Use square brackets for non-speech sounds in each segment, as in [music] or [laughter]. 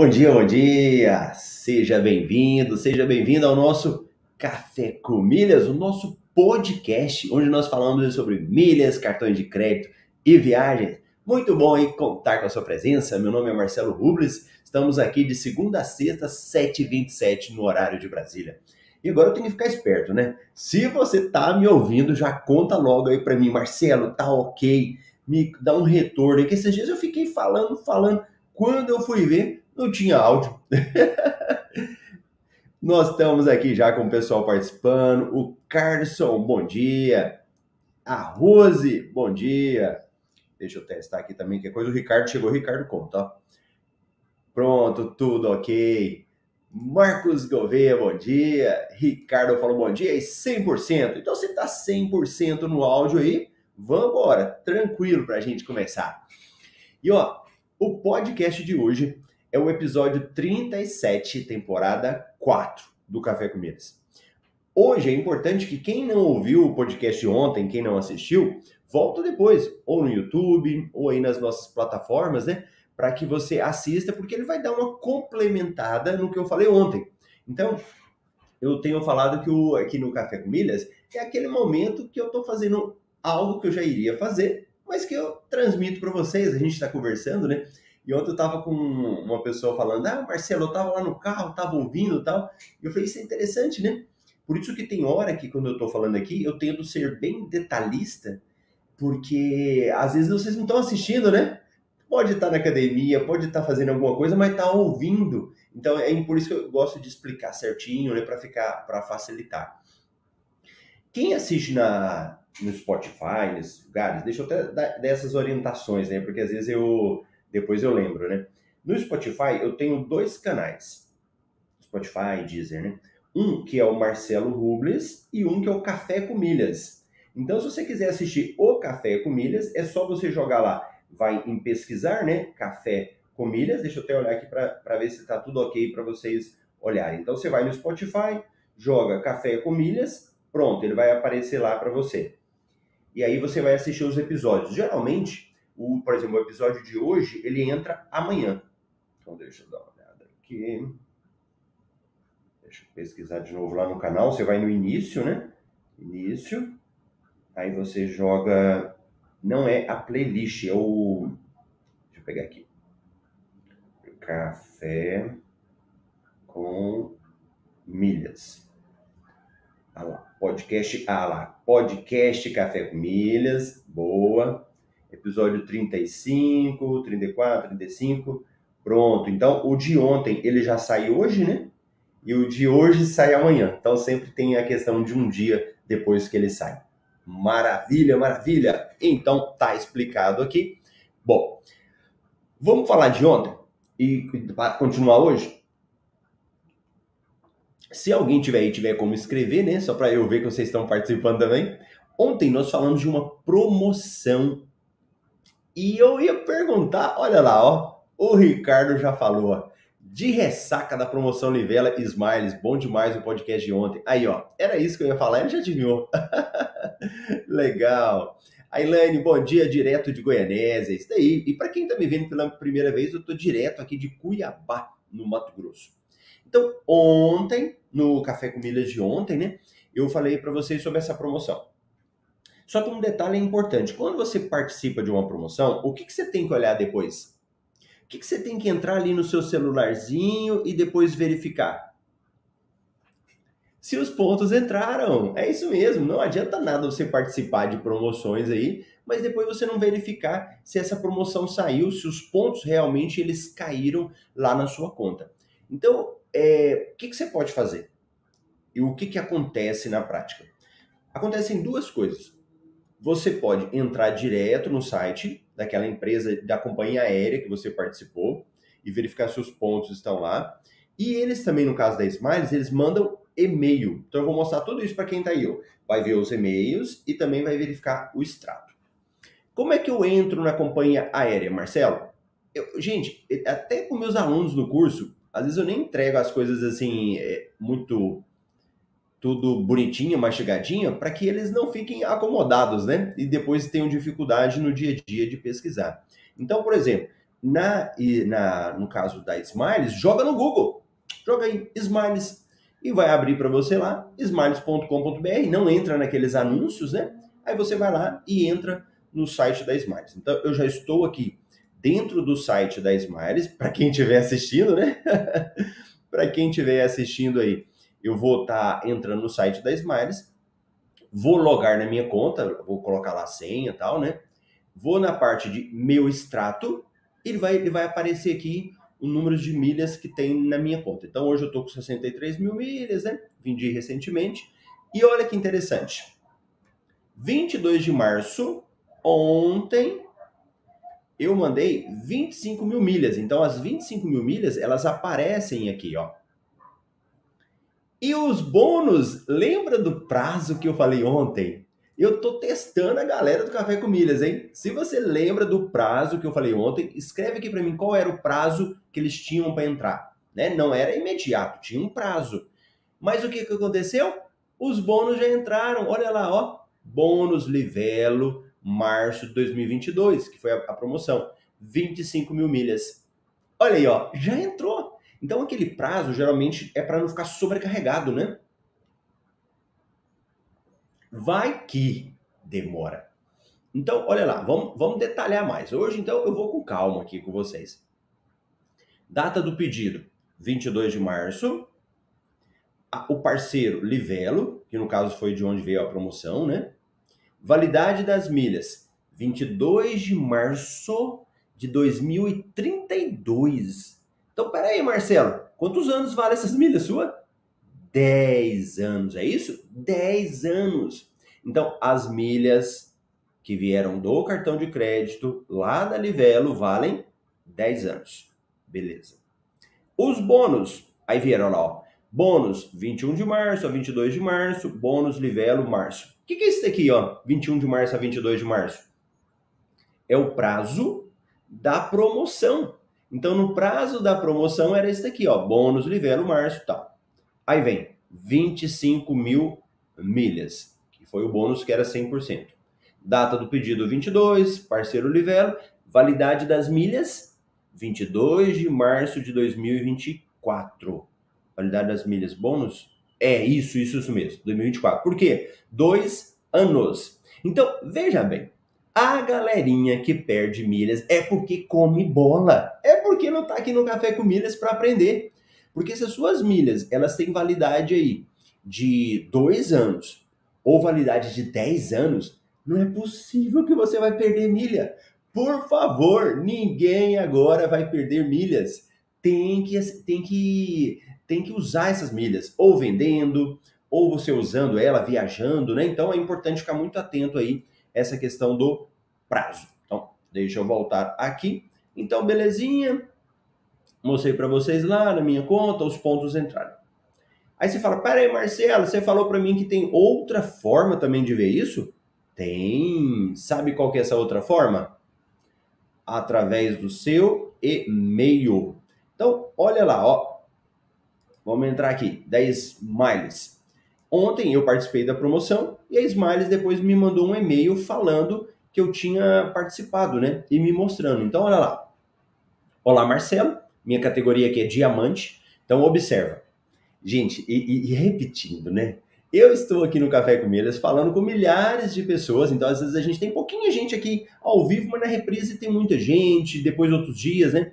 Bom dia, bom dia! Seja bem-vindo, seja bem-vindo ao nosso Café com Milhas, o nosso podcast, onde nós falamos sobre milhas, cartões de crédito e viagens. Muito bom aí contar com a sua presença. Meu nome é Marcelo Rubles, estamos aqui de segunda a sexta, 7h27 no horário de Brasília. E agora eu tenho que ficar esperto, né? Se você tá me ouvindo, já conta logo aí para mim, Marcelo, tá ok? Me dá um retorno, que esses dias eu fiquei falando, falando, quando eu fui ver, não tinha áudio. [laughs] Nós estamos aqui já com o pessoal participando. O Carson, bom dia. A Rose, bom dia. Deixa eu testar aqui também, que é coisa. O Ricardo chegou, o Ricardo conta. Pronto, tudo ok. Marcos Gouveia, bom dia. Ricardo falou bom dia e 100%. Então você está 100% no áudio aí, vamos embora. Tranquilo para a gente começar. E ó, o podcast de hoje é o episódio 37, temporada 4 do Café com Milhas. Hoje é importante que quem não ouviu o podcast ontem, quem não assistiu, volta depois, ou no YouTube, ou aí nas nossas plataformas, né? Para que você assista, porque ele vai dar uma complementada no que eu falei ontem. Então, eu tenho falado que o, aqui no Café com Milhas é aquele momento que eu estou fazendo algo que eu já iria fazer, mas que eu transmito para vocês. A gente está conversando, né? E ontem eu tava com uma pessoa falando, ah, Marcelo, eu tava lá no carro, tava ouvindo e tal. E eu falei, isso é interessante, né? Por isso que tem hora que quando eu tô falando aqui, eu tento ser bem detalhista, porque às vezes vocês não estão assistindo, né? Pode estar na academia, pode estar fazendo alguma coisa, mas tá ouvindo. Então é por isso que eu gosto de explicar certinho, né, para ficar para facilitar. Quem assiste na no Spotify, nesses lugares, deixa eu até dar dessas orientações, né? Porque às vezes eu depois eu lembro, né? No Spotify eu tenho dois canais. Spotify, Deezer, né? Um que é o Marcelo Rubles e um que é o Café com Milhas. Então, se você quiser assistir o Café com Milhas, é só você jogar lá, vai em pesquisar, né? Café com Milhas. Deixa eu até olhar aqui para ver se está tudo ok para vocês olharem. Então, você vai no Spotify, joga Café com Milhas, pronto, ele vai aparecer lá para você. E aí você vai assistir os episódios. Geralmente, o, por exemplo, o episódio de hoje, ele entra amanhã. Então deixa eu dar uma olhada aqui. Deixa eu pesquisar de novo lá no canal. Você vai no início, né? Início. Aí você joga. Não é a playlist, é o. Deixa eu pegar aqui. Café com milhas. Ah lá, podcast. Ah lá, podcast Café com Milhas. Boa episódio 35, 34, 35. Pronto. Então, o de ontem ele já sai hoje, né? E o de hoje sai amanhã. Então, sempre tem a questão de um dia depois que ele sai. Maravilha, maravilha. Então, tá explicado aqui. Bom, vamos falar de ontem e continuar hoje? Se alguém tiver aí, tiver como escrever, né? Só para eu ver que vocês estão participando também. Ontem nós falamos de uma promoção e eu ia perguntar, olha lá, ó, o Ricardo já falou, de ressaca da promoção Livela Smiles, bom demais o podcast de ontem. Aí, ó, era isso que eu ia falar, ele já adivinhou. [laughs] Legal. A Elaine, bom dia, direto de Goianésia, isso daí. E para quem tá me vendo pela primeira vez, eu tô direto aqui de Cuiabá, no Mato Grosso. Então, ontem, no Café com Milhas de ontem, né, eu falei para vocês sobre essa promoção. Só que um detalhe é importante: quando você participa de uma promoção, o que, que você tem que olhar depois? O que, que você tem que entrar ali no seu celularzinho e depois verificar? Se os pontos entraram, é isso mesmo. Não adianta nada você participar de promoções aí, mas depois você não verificar se essa promoção saiu, se os pontos realmente eles caíram lá na sua conta. Então, é, o que, que você pode fazer? E o que, que acontece na prática? Acontecem duas coisas você pode entrar direto no site daquela empresa, da companhia aérea que você participou e verificar se os pontos estão lá. E eles também, no caso da Smiles, eles mandam e-mail. Então eu vou mostrar tudo isso para quem está aí. Ó. Vai ver os e-mails e também vai verificar o extrato. Como é que eu entro na companhia aérea, Marcelo? Eu, gente, até com meus alunos no curso, às vezes eu nem entrego as coisas assim é, muito tudo bonitinho, mastigadinho, para que eles não fiquem acomodados, né? E depois tenham dificuldade no dia a dia de pesquisar. Então, por exemplo, na, na, no caso da Smiles, joga no Google. Joga aí, Smiles. E vai abrir para você lá, smiles.com.br. Não entra naqueles anúncios, né? Aí você vai lá e entra no site da Smiles. Então, eu já estou aqui dentro do site da Smiles, para quem estiver assistindo, né? [laughs] para quem estiver assistindo aí, eu vou estar tá entrando no site da Smiles, vou logar na minha conta, vou colocar lá a senha e tal, né? Vou na parte de meu extrato, ele vai, ele vai aparecer aqui o número de milhas que tem na minha conta. Então hoje eu estou com 63 mil milhas, né? Vendi recentemente. E olha que interessante. 22 de março, ontem, eu mandei 25 mil milhas. Então as 25 mil milhas, elas aparecem aqui, ó. E os bônus, lembra do prazo que eu falei ontem? Eu tô testando a galera do Café com Milhas, hein? Se você lembra do prazo que eu falei ontem, escreve aqui para mim qual era o prazo que eles tinham para entrar, né? Não era imediato, tinha um prazo. Mas o que que aconteceu? Os bônus já entraram. Olha lá, ó. Bônus Livelo, março de 2022, que foi a, a promoção. 25 mil milhas. Olha aí, ó. Já entrou. Então aquele prazo geralmente é para não ficar sobrecarregado, né? Vai que demora. Então, olha lá, vamos, vamos detalhar mais. Hoje, então, eu vou com calma aqui com vocês. Data do pedido, 22 de março. O parceiro Livelo, que no caso foi de onde veio a promoção, né? Validade das milhas, 22 de março de 2032. Então, peraí, Marcelo, quantos anos vale essas milhas sua? 10 anos, é isso? 10 anos. Então, as milhas que vieram do cartão de crédito lá da Livelo valem 10 anos. Beleza. Os bônus, aí vieram lá, ó. Bônus 21 de março a 22 de março, bônus Livelo março. O que, que é isso aqui, ó? 21 de março a 22 de março? É o prazo da promoção. Então, no prazo da promoção era esse daqui, ó. Bônus Livelo março, tal. Aí vem 25 mil milhas, que foi o bônus que era 100%. Data do pedido 22, parceiro Livelo, validade das milhas 22 de março de 2024. Validade das milhas bônus? É isso, isso, isso mesmo, 2024. Por quê? Dois anos. Então, veja bem, a galerinha que perde milhas é porque come bola. É porque não tá aqui no Café com Milhas para aprender. Porque se as suas milhas elas têm validade aí de dois anos ou validade de 10 anos, não é possível que você vai perder milha. Por favor, ninguém agora vai perder milhas. Tem que, tem que, tem que usar essas milhas, ou vendendo, ou você usando ela, viajando, né? Então é importante ficar muito atento aí essa questão do prazo. Então, deixa eu voltar aqui. Então, belezinha. Mostrei para vocês lá na minha conta, os pontos entraram. Aí você fala, peraí, Marcelo, você falou para mim que tem outra forma também de ver isso? Tem. Sabe qual que é essa outra forma? Através do seu e-mail. Então, olha lá, ó. Vamos entrar aqui, 10 miles. Ontem eu participei da promoção e a Smiles depois me mandou um e-mail falando que eu tinha participado, né? E me mostrando. Então, olha lá. Olá, Marcelo minha categoria aqui é diamante. Então, observa. Gente, e, e, repetindo, né? Eu estou aqui no Café com Milhas falando com milhares de pessoas, então às vezes a gente tem pouquinha gente aqui ao vivo, mas na reprise tem muita gente, depois outros dias, né?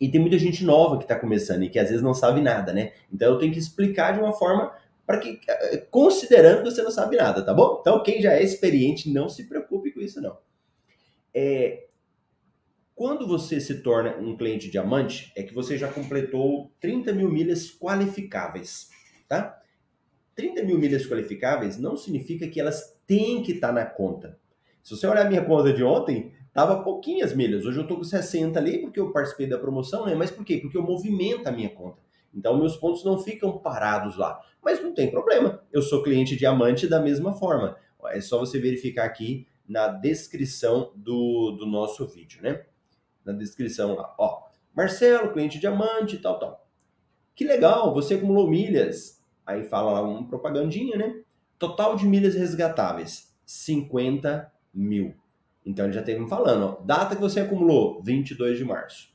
E tem muita gente nova que está começando e que às vezes não sabe nada, né? Então eu tenho que explicar de uma forma para que, eh, considerando que você não sabe nada, tá bom? Então quem já é experiente, não se preocupe com isso, não. É, quando você se torna um cliente diamante, é que você já completou 30 mil milhas qualificáveis, tá? 30 mil milhas qualificáveis não significa que elas têm que estar tá na conta. Se você olhar a minha conta de ontem, tava pouquinhas milhas. Hoje eu tô com 60 ali porque eu participei da promoção, né? Mas por quê? Porque eu movimento a minha conta. Então meus pontos não ficam parados lá. Mas não tem problema. Eu sou cliente diamante da mesma forma. É só você verificar aqui na descrição do, do nosso vídeo, né? na descrição lá. Ó, Marcelo, cliente diamante, tal, tal. Que legal, você acumulou milhas. Aí fala lá uma propagandinha, né? Total de milhas resgatáveis, 50 mil. Então ele já teve falando, ó, data que você acumulou, 22 de março.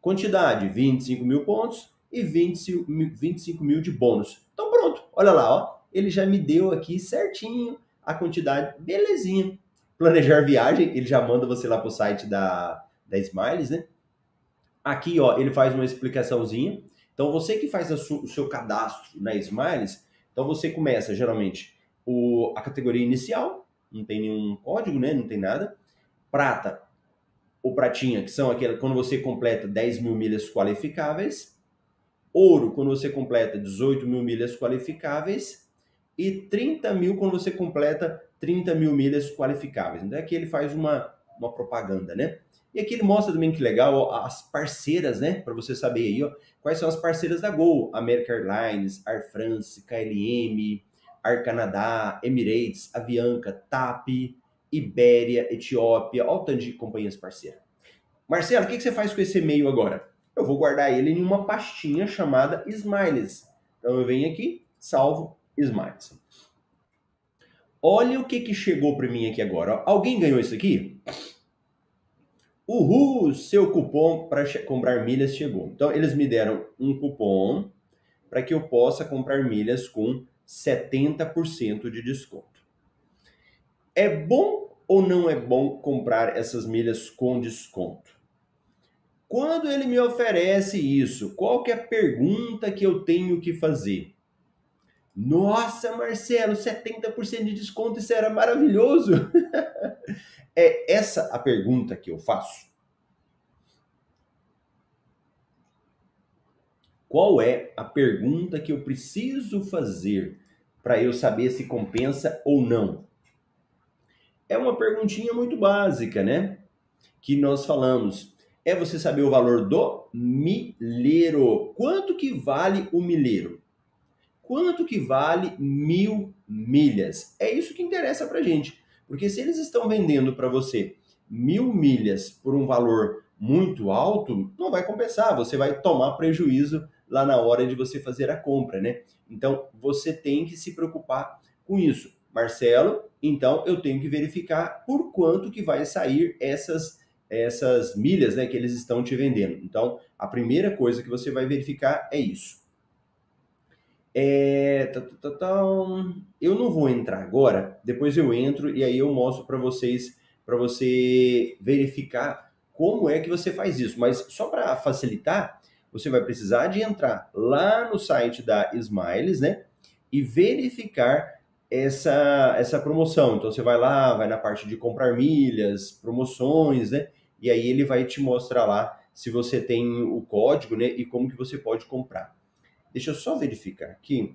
Quantidade, 25 mil pontos e 25, 25 mil de bônus. Então pronto, olha lá, ó, ele já me deu aqui certinho a quantidade, belezinha. Planejar viagem, ele já manda você lá para o site da, da Smiles, né? Aqui, ó, ele faz uma explicaçãozinha. Então, você que faz o seu cadastro na Smiles, então você começa, geralmente, o, a categoria inicial, não tem nenhum código, né? Não tem nada. Prata, ou pratinha, que são aquelas quando você completa 10 mil milhas qualificáveis. Ouro, quando você completa 18 mil milhas qualificáveis. E 30 mil quando você completa 30 mil milhas qualificáveis. Então aqui ele faz uma, uma propaganda, né? E aqui ele mostra também que legal ó, as parceiras, né? Para você saber aí, ó, quais são as parceiras da Gol: American Airlines, Air France, KLM, Air Canada, Emirates, Avianca, TAP, Ibéria, Etiópia, olha o tanto de companhias parceiras. Marcelo, o que, você faz com esse e-mail agora? Eu vou guardar ele em uma pastinha chamada Smiles. Então eu venho aqui, salvo Smiles. Olha o que, que chegou para mim aqui agora. Alguém ganhou isso aqui? Uhul, seu cupom para comprar milhas chegou. Então eles me deram um cupom para que eu possa comprar milhas com 70% de desconto. É bom ou não é bom comprar essas milhas com desconto? Quando ele me oferece isso, qual que é a pergunta que eu tenho que fazer? Nossa, Marcelo, 70% de desconto, isso era maravilhoso. [laughs] é essa a pergunta que eu faço. Qual é a pergunta que eu preciso fazer para eu saber se compensa ou não? É uma perguntinha muito básica, né? Que nós falamos. É você saber o valor do milheiro. Quanto que vale o milheiro? Quanto que vale mil milhas? É isso que interessa para gente. Porque se eles estão vendendo para você mil milhas por um valor muito alto, não vai compensar. Você vai tomar prejuízo lá na hora de você fazer a compra, né? Então, você tem que se preocupar com isso. Marcelo, então eu tenho que verificar por quanto que vai sair essas essas milhas, né, que eles estão te vendendo. Então, a primeira coisa que você vai verificar é isso. É, tá, tá, tá, eu não vou entrar agora, depois eu entro e aí eu mostro para vocês, para você verificar como é que você faz isso. Mas só para facilitar, você vai precisar de entrar lá no site da Smiles, né? E verificar essa, essa promoção. Então você vai lá, vai na parte de comprar milhas, promoções, né? E aí ele vai te mostrar lá se você tem o código, né? E como que você pode comprar. Deixa eu só verificar aqui.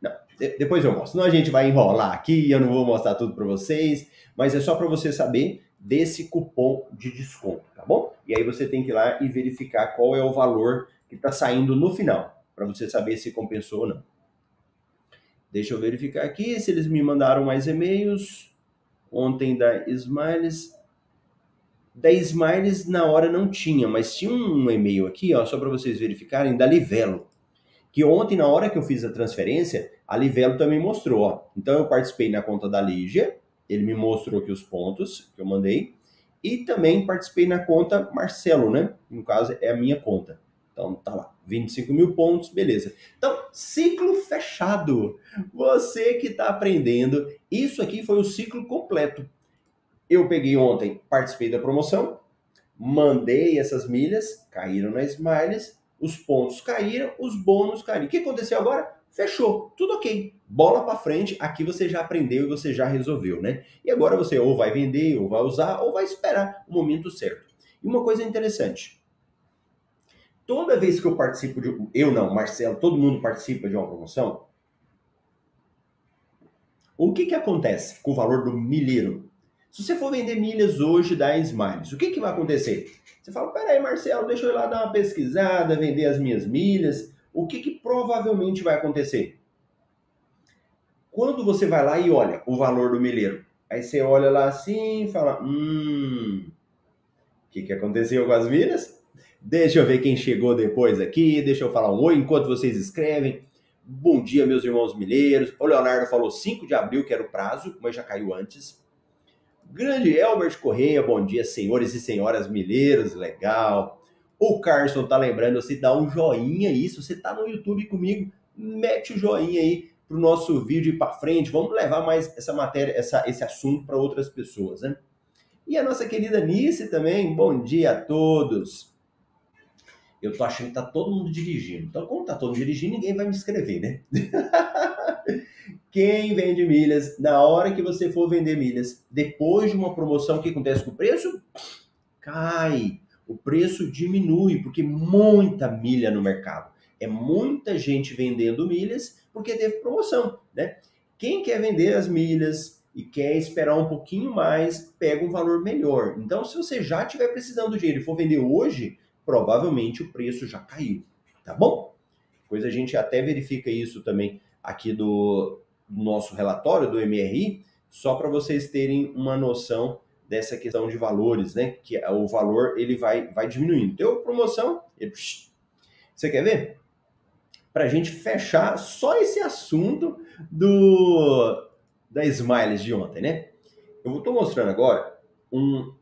Não, depois eu mostro. Senão a gente vai enrolar aqui, eu não vou mostrar tudo para vocês, mas é só para você saber desse cupom de desconto, tá bom? E aí você tem que ir lá e verificar qual é o valor que está saindo no final, para você saber se compensou ou não. Deixa eu verificar aqui se eles me mandaram mais e-mails. Ontem da Smiles. Da Smiles na hora não tinha, mas tinha um e-mail aqui, ó, só para vocês verificarem, da Livelo. Que ontem, na hora que eu fiz a transferência, a Livelo também mostrou. Ó. Então eu participei na conta da Lígia, ele me mostrou aqui os pontos que eu mandei. E também participei na conta Marcelo, né? No caso, é a minha conta. Então, tá lá, 25 mil pontos, beleza. Então, ciclo fechado. Você que está aprendendo, isso aqui foi o ciclo completo. Eu peguei ontem, participei da promoção, mandei essas milhas, caíram na Smiles, os pontos caíram, os bônus caíram. O que aconteceu agora? Fechou, tudo ok. Bola para frente, aqui você já aprendeu e você já resolveu, né? E agora você ou vai vender, ou vai usar, ou vai esperar o momento certo. E uma coisa interessante, toda vez que eu participo de eu não, Marcelo, todo mundo participa de uma promoção, o que que acontece com o valor do milheiro? Se você for vender milhas hoje da Smiles, o que que vai acontecer? Você fala, peraí, Marcelo, deixa eu ir lá dar uma pesquisada, vender as minhas milhas o que, que provavelmente vai acontecer? Quando você vai lá e olha o valor do milheiro, aí você olha lá assim e fala: hum, o que, que aconteceu com as milhas? Deixa eu ver quem chegou depois aqui, deixa eu falar um oi enquanto vocês escrevem. Bom dia, meus irmãos milheiros. O Leonardo falou 5 de abril, que era o prazo, mas já caiu antes. Grande Elbert Correia, bom dia, senhores e senhoras milheiros, legal. O Carson tá lembrando, você dá um joinha aí, se você tá no YouTube comigo, mete o joinha aí pro nosso vídeo ir para frente. Vamos levar mais essa matéria, essa, esse assunto para outras pessoas, né? E a nossa querida Nice também, bom dia a todos. Eu tô achando que tá todo mundo dirigindo. Então, como tá todo mundo dirigindo, ninguém vai me escrever, né? [laughs] Quem vende milhas, na hora que você for vender milhas, depois de uma promoção, o que acontece com o preço? Cai. O preço diminui, porque muita milha no mercado. É muita gente vendendo milhas porque teve promoção, né? Quem quer vender as milhas e quer esperar um pouquinho mais, pega um valor melhor. Então, se você já estiver precisando do dinheiro e for vender hoje, provavelmente o preço já caiu, tá bom? Pois a gente até verifica isso também aqui do, nosso relatório do MRI, só para vocês terem uma noção dessa questão de valores, né? Que o valor ele vai, vai diminuindo. Deu promoção, ele... você quer ver? Para a gente fechar só esse assunto do da Smiles de ontem, né? Eu estou mostrando agora um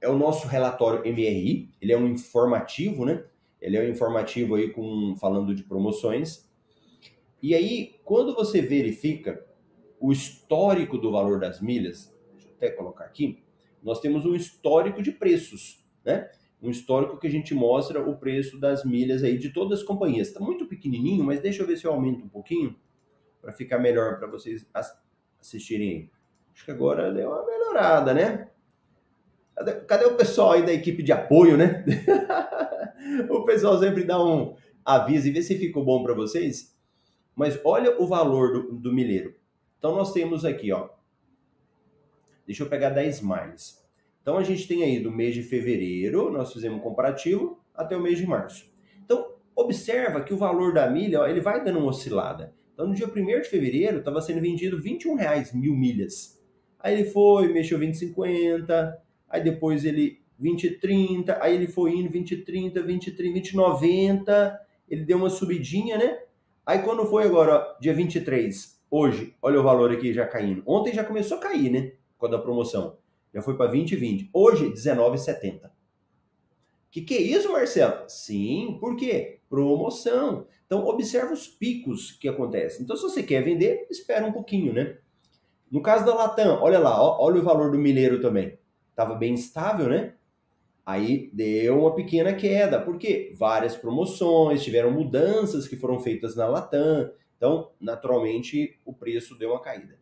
é o nosso relatório MRI, ele é um informativo, né? Ele é um informativo aí com falando de promoções. E aí, quando você verifica o histórico do valor das milhas, deixa eu até colocar aqui, nós temos um histórico de preços, né? Um histórico que a gente mostra o preço das milhas aí de todas as companhias. Está muito pequenininho, mas deixa eu ver se eu aumento um pouquinho para ficar melhor para vocês assistirem. Acho que agora deu uma melhorada, né? Cadê, cadê, o pessoal aí da equipe de apoio, né? [laughs] o pessoal sempre dá um aviso e vê se ficou bom para vocês. Mas olha o valor do, do milheiro. Então nós temos aqui, ó. Deixa eu pegar 10 miles. Então a gente tem aí do mês de fevereiro, nós fizemos um comparativo, até o mês de março. Então, observa que o valor da milha, ó, ele vai dando uma oscilada. Então, no dia 1 de fevereiro, estava sendo vendido 21 reais mil milhas. Aí ele foi, mexeu 20,50, aí depois ele 20 30, aí ele foi indo 20 30, 20 30, 20 90, ele deu uma subidinha, né? Aí quando foi agora, dia 23, hoje, olha o valor aqui já caindo. Ontem já começou a cair, né? Com a promoção. Já foi para 20 20. Hoje 19,70. Que que é isso, Marcelo? Sim, por quê? Promoção. Então observa os picos que acontecem. Então se você quer vender, espera um pouquinho, né? No caso da Latam, olha lá, ó, olha o valor do milheiro também estava bem estável, né? Aí deu uma pequena queda, porque várias promoções, tiveram mudanças que foram feitas na Latam, então, naturalmente, o preço deu uma caída.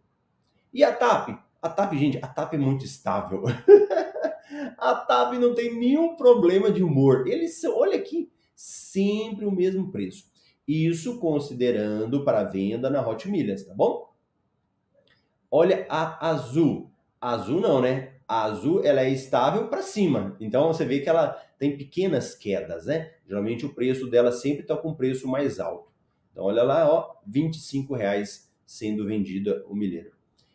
E a TAP? A TAP, gente, a TAP é muito estável. [laughs] a TAP não tem nenhum problema de humor. Eles, olha aqui, sempre o mesmo preço. Isso considerando para venda na Hot Milhas, tá bom? Olha a Azul. Azul não, né? A azul ela é estável para cima. Então você vê que ela tem pequenas quedas, né? Geralmente o preço dela sempre está com preço mais alto. Então olha lá, ó, 25 reais sendo vendida o milheiro.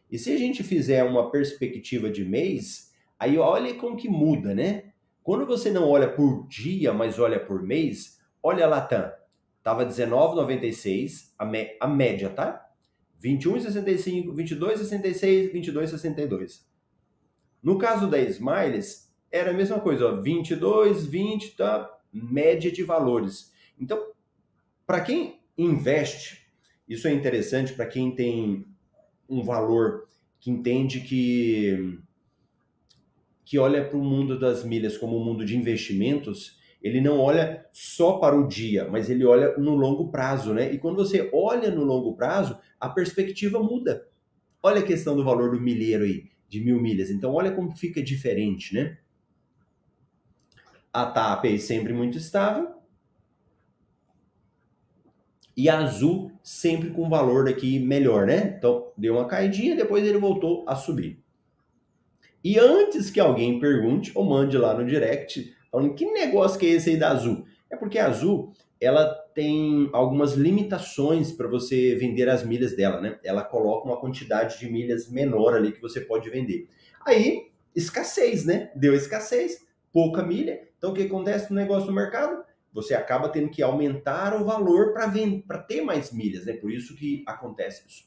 E se a gente fizer uma perspectiva de mês, aí olha como que muda, né? Quando você não olha por dia, mas olha por mês, olha a Latam. Tava 19,96 a, a média, tá? 21,65, 22,66, 22,62. No caso da Smiles, era a mesma coisa, ó, 22, 20, tá? Média de valores. Então, para quem investe, isso é interessante para quem tem um valor que entende que que olha para o mundo das milhas como um mundo de investimentos, ele não olha só para o dia, mas ele olha no longo prazo, né? E quando você olha no longo prazo, a perspectiva muda. Olha a questão do valor do milheiro aí de mil milhas. Então, olha como fica diferente, né? A TAP é sempre muito estável. E a azul sempre com valor daqui melhor, né? Então, deu uma caidinha, depois ele voltou a subir. E antes que alguém pergunte ou mande lá no direct, falando que negócio que é esse aí da azul? É porque a azul, ela tem algumas limitações para você vender as milhas dela, né? Ela coloca uma quantidade de milhas menor ali que você pode vender. Aí, escassez, né? Deu escassez, pouca milha. Então, o que acontece no negócio do mercado? Você acaba tendo que aumentar o valor para ter mais milhas, né? Por isso que acontece isso.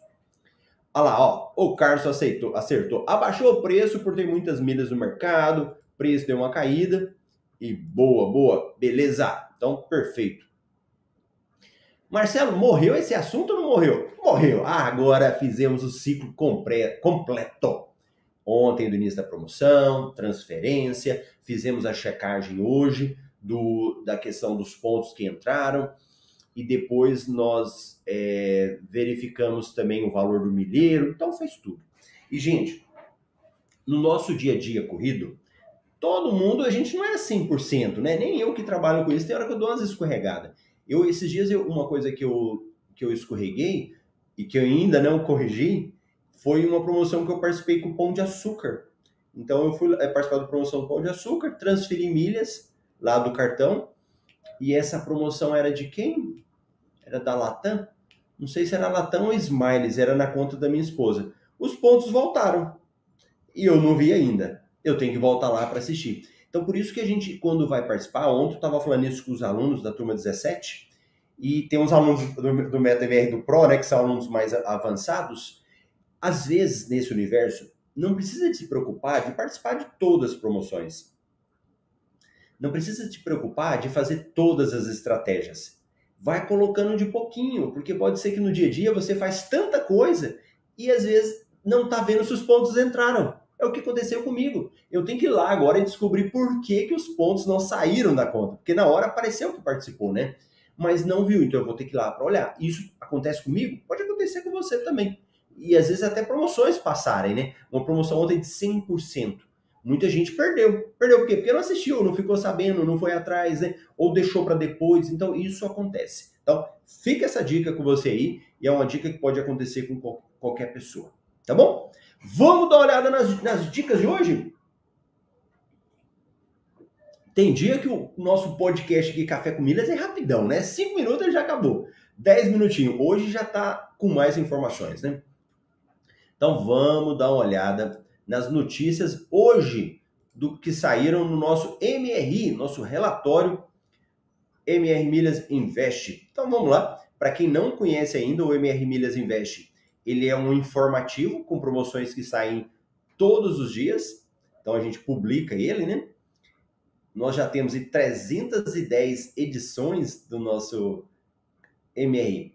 Olha lá, ó, o Carlos aceitou, acertou. Abaixou o preço por ter muitas milhas no mercado, preço deu uma caída e boa, boa, beleza. Então, perfeito. Marcelo, morreu esse assunto ou não morreu? Morreu. Ah, agora fizemos o ciclo completo. Ontem, do início da promoção, transferência, fizemos a checagem hoje do, da questão dos pontos que entraram e depois nós é, verificamos também o valor do milheiro, então fez tudo. E, gente, no nosso dia a dia corrido, todo mundo, a gente não é 100%, né? Nem eu que trabalho com isso, tem hora que eu dou umas escorregadas. Eu, esses dias, eu, uma coisa que eu, que eu escorreguei e que eu ainda não corrigi foi uma promoção que eu participei com o Pão de Açúcar. Então, eu fui é, participar da promoção Pão de Açúcar, transferi milhas lá do cartão e essa promoção era de quem? Era da Latam? Não sei se era Latam ou Smiles, era na conta da minha esposa. Os pontos voltaram e eu não vi ainda. Eu tenho que voltar lá para assistir. Então, por isso que a gente, quando vai participar, ontem eu estava falando isso com os alunos da turma 17, e tem uns alunos do, do MetaVR do Pro, né, que são alunos mais avançados. Às vezes, nesse universo, não precisa se preocupar de participar de todas as promoções. Não precisa te preocupar de fazer todas as estratégias. Vai colocando de pouquinho, porque pode ser que no dia a dia você faz tanta coisa e às vezes não está vendo se os pontos entraram. É o que aconteceu comigo. Eu tenho que ir lá agora e descobrir por que, que os pontos não saíram da conta. Porque na hora apareceu que participou, né? Mas não viu, então eu vou ter que ir lá para olhar. Isso acontece comigo? Pode acontecer com você também. E às vezes até promoções passarem, né? Uma promoção ontem de 100%. Muita gente perdeu. Perdeu por quê? Porque não assistiu, não ficou sabendo, não foi atrás, né? Ou deixou para depois. Então isso acontece. Então fica essa dica com você aí. E é uma dica que pode acontecer com qualquer pessoa. Tá bom? Vamos dar uma olhada nas, nas dicas de hoje? Tem dia que o nosso podcast aqui, Café com Milhas, é rapidão, né? Cinco minutos ele já acabou. Dez minutinhos. Hoje já tá com mais informações, né? Então vamos dar uma olhada nas notícias hoje do que saíram no nosso MRI, nosso relatório MR Milhas Invest. Então vamos lá. Para quem não conhece ainda o MR Milhas Invest, ele é um informativo com promoções que saem todos os dias. Então a gente publica ele, né? Nós já temos 310 edições do nosso MRI.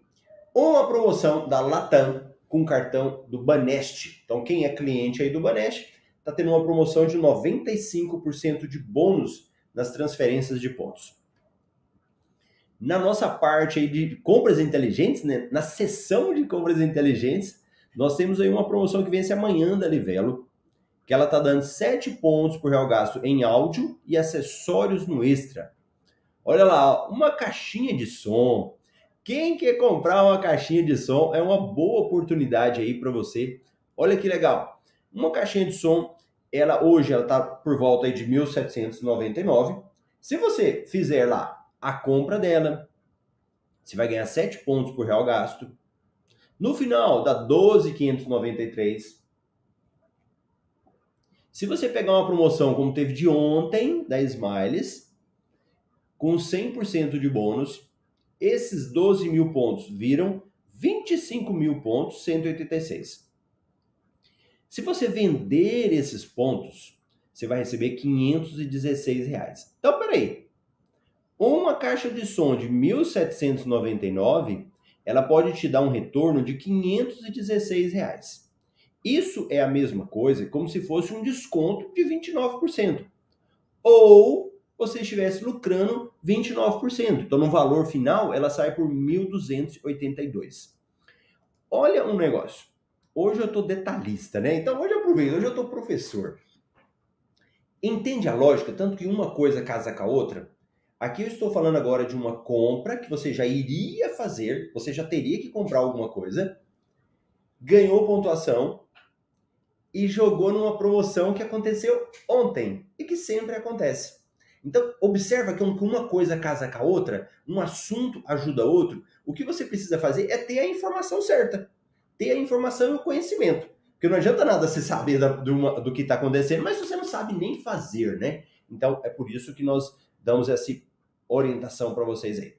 Uma promoção da Latam com cartão do Banest. Então quem é cliente aí do Banest está tendo uma promoção de 95% de bônus nas transferências de pontos. Na nossa parte aí de compras inteligentes, né, na seção de compras inteligentes, nós temos aí uma promoção que vence amanhã da Livelo, que ela está dando 7 pontos por real gasto em áudio e acessórios no Extra. Olha lá, uma caixinha de som. Quem quer comprar uma caixinha de som é uma boa oportunidade aí para você. Olha que legal. Uma caixinha de som, ela hoje ela tá por volta aí de 1799. Se você fizer lá a compra dela. Você vai ganhar 7 pontos por real gasto. No final, dá 12,593. Se você pegar uma promoção como teve de ontem, da Smiles, com 100% de bônus, esses 12 mil pontos viram 25 mil pontos, 186. Se você vender esses pontos, você vai receber 516 reais. Então, peraí, uma caixa de som de 1799, ela pode te dar um retorno de 516 reais. Isso é a mesma coisa como se fosse um desconto de 29%. Ou você estivesse lucrando 29%. Então, no valor final, ela sai por 1.282. Olha um negócio. Hoje eu estou detalhista, né? Então, hoje eu aproveito, hoje eu estou professor. Entende a lógica? Tanto que uma coisa casa com a outra. Aqui eu estou falando agora de uma compra que você já iria fazer, você já teria que comprar alguma coisa, ganhou pontuação e jogou numa promoção que aconteceu ontem e que sempre acontece. Então, observa que uma coisa casa com a outra, um assunto ajuda outro. O que você precisa fazer é ter a informação certa, ter a informação e o conhecimento. Porque não adianta nada você [laughs] saber do, do que está acontecendo, mas você não sabe nem fazer, né? Então, é por isso que nós damos esse orientação para vocês aí.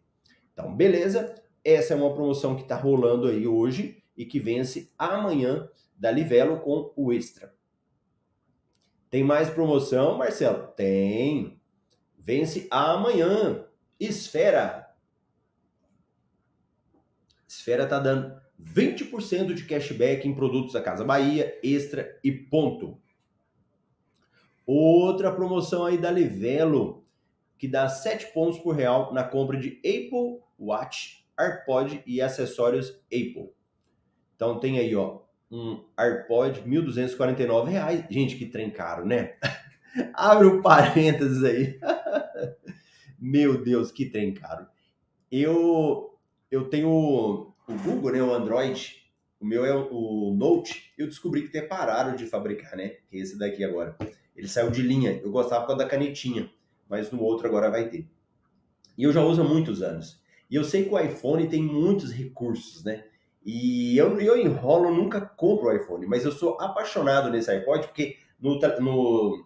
Então, beleza? Essa é uma promoção que está rolando aí hoje e que vence amanhã da Livelo com o Extra. Tem mais promoção, Marcelo? Tem. Vence amanhã. Esfera. Esfera tá dando 20% de cashback em produtos da Casa Bahia, Extra e Ponto. Outra promoção aí da Livelo, que dá 7 pontos por real na compra de Apple Watch, AirPod e acessórios Apple. Então tem aí, ó, um AirPod, 1.249 reais. Gente, que trem caro, né? [laughs] Abre um parênteses aí. [laughs] Meu Deus, que trem caro. Eu, eu tenho o Google, né, o Android. O meu é o, o Note. Eu descobri que até pararam de fabricar, né? É esse daqui agora. Ele saiu de linha. Eu gostava por causa da canetinha, mas no outro agora vai ter. E eu já uso há muitos anos. E eu sei que o iPhone tem muitos recursos, né? E eu, eu enrolo, nunca compro o iPhone, mas eu sou apaixonado nesse iPod, porque no, no,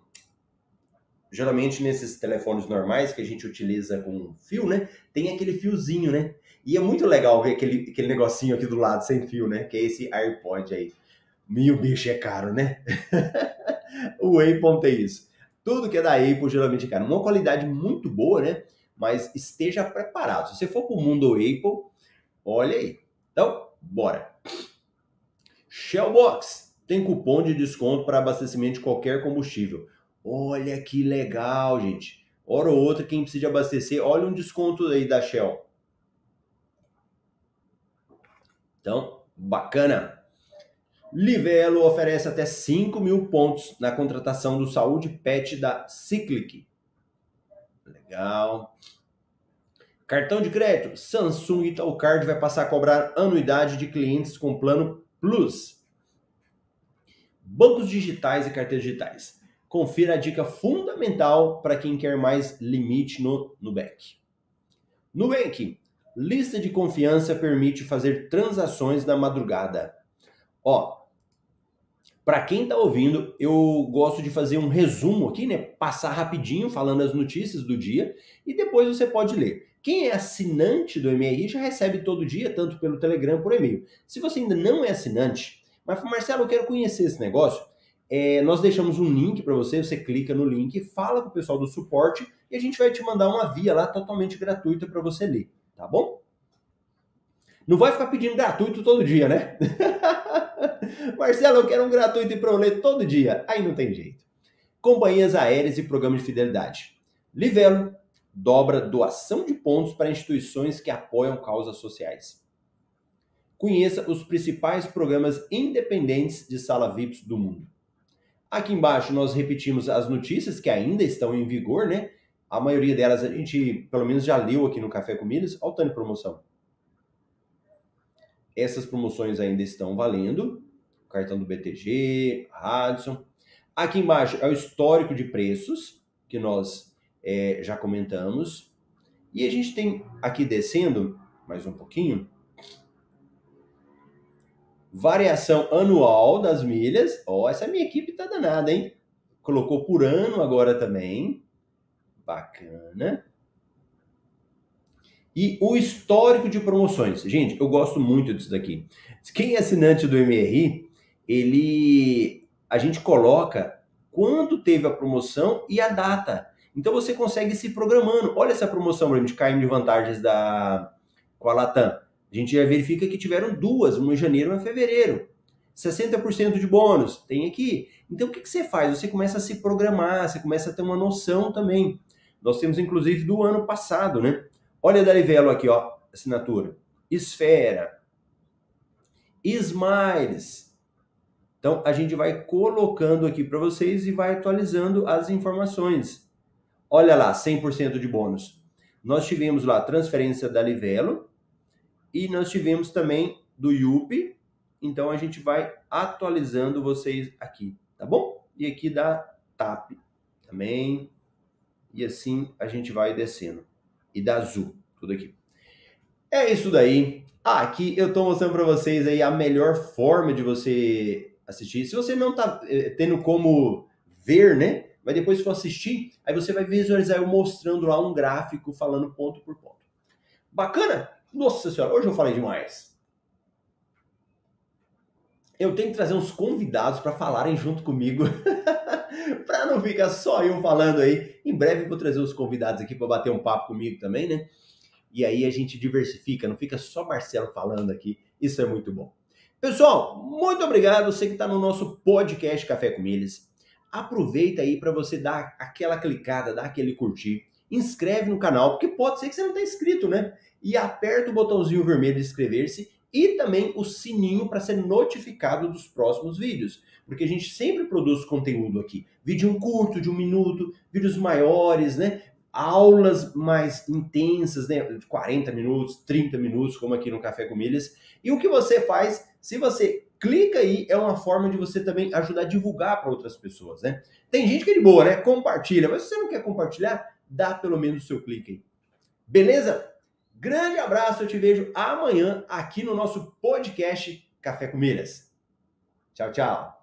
geralmente nesses telefones normais que a gente utiliza com fio, né? Tem aquele fiozinho, né? E é muito legal ver aquele, aquele negocinho aqui do lado sem fio, né? Que é esse AirPod aí. Meu bicho é caro, né? [laughs] o Apple tem isso. Tudo que é da Apple geralmente caro. Uma qualidade muito boa, né? Mas esteja preparado. Se você for para o mundo Apple, olha aí. Então, Bora! Shellbox tem cupom de desconto para abastecimento de qualquer combustível. Olha que legal, gente. Hora ou outra, quem precisa abastecer, olha um desconto aí da Shell. Então, bacana. Livelo oferece até 5 mil pontos na contratação do Saúde Pet da Cyclic. Legal. Cartão de crédito, Samsung Italcard vai passar a cobrar anuidade de clientes com plano Plus. Bancos digitais e carteiras digitais. Confira a dica fundamental para quem quer mais limite no Nubank. Nubank, lista de confiança permite fazer transações na madrugada. Ó, para quem está ouvindo, eu gosto de fazer um resumo aqui, né? Passar rapidinho falando as notícias do dia e depois você pode ler. Quem é assinante do MRI já recebe todo dia, tanto pelo Telegram por e-mail. Se você ainda não é assinante, mas Marcelo, eu quero conhecer esse negócio, é, nós deixamos um link para você, você clica no link, fala com o pessoal do suporte e a gente vai te mandar uma via lá totalmente gratuita para você ler, tá bom? Não vai ficar pedindo gratuito todo dia, né? [laughs] [laughs] Marcelo, eu quero um gratuito para eu ler todo dia. Aí não tem jeito. Companhias aéreas e programas de fidelidade. Livelo, dobra doação de pontos para instituições que apoiam causas sociais. Conheça os principais programas independentes de sala VIPs do mundo. Aqui embaixo nós repetimos as notícias que ainda estão em vigor, né? A maioria delas a gente, pelo menos, já leu aqui no Café com Milhas. Olha o tanto de promoção. Essas promoções ainda estão valendo. Cartão do BTG, Radisson. Aqui embaixo é o histórico de preços que nós é, já comentamos. E a gente tem aqui descendo mais um pouquinho. Variação anual das milhas. Ó, oh, essa minha equipe tá danada, hein? Colocou por ano agora também. Bacana. E o histórico de promoções. Gente, eu gosto muito disso daqui. Quem é assinante do MRI, ele a gente coloca quando teve a promoção e a data. Então você consegue se programando. Olha essa promoção, por de KM de vantagens da com a Latam. A gente já verifica que tiveram duas, uma em janeiro e uma em fevereiro. 60% de bônus, tem aqui. Então o que, que você faz? Você começa a se programar, você começa a ter uma noção também. Nós temos inclusive do ano passado, né? Olha da Livelo aqui, ó, assinatura. Esfera. Smiles. Então a gente vai colocando aqui para vocês e vai atualizando as informações. Olha lá, 100% de bônus. Nós tivemos lá transferência da Livelo e nós tivemos também do Yupi. Então a gente vai atualizando vocês aqui, tá bom? E aqui da TAP também. E assim a gente vai descendo. E da Azul, tudo aqui. É isso daí. Ah, aqui eu estou mostrando para vocês aí a melhor forma de você assistir. Se você não está eh, tendo como ver, né? Mas depois, for assistir, aí você vai visualizar eu mostrando lá um gráfico falando ponto por ponto. Bacana? Nossa senhora, hoje eu falei demais. eu tenho que trazer uns convidados para falarem junto comigo, [laughs] para não ficar só eu falando aí. Em breve vou trazer os convidados aqui para bater um papo comigo também, né? E aí a gente diversifica, não fica só Marcelo falando aqui. Isso é muito bom. Pessoal, muito obrigado. Você que está no nosso podcast Café com Milhas. Aproveita aí para você dar aquela clicada, dar aquele curtir. Inscreve no canal, porque pode ser que você não tenha inscrito, né? E aperta o botãozinho vermelho de inscrever-se e também o sininho para ser notificado dos próximos vídeos, porque a gente sempre produz conteúdo aqui. Vídeo um curto, de um minuto, vídeos maiores, né? Aulas mais intensas, né? De 40 minutos, 30 minutos, como aqui no Café com Milhas. E o que você faz, se você clica aí, é uma forma de você também ajudar a divulgar para outras pessoas, né? Tem gente que é de boa, né? Compartilha, mas se você não quer compartilhar, dá pelo menos o seu clique aí. Beleza? Grande abraço, eu te vejo amanhã aqui no nosso podcast Café com Milhas. Tchau, tchau.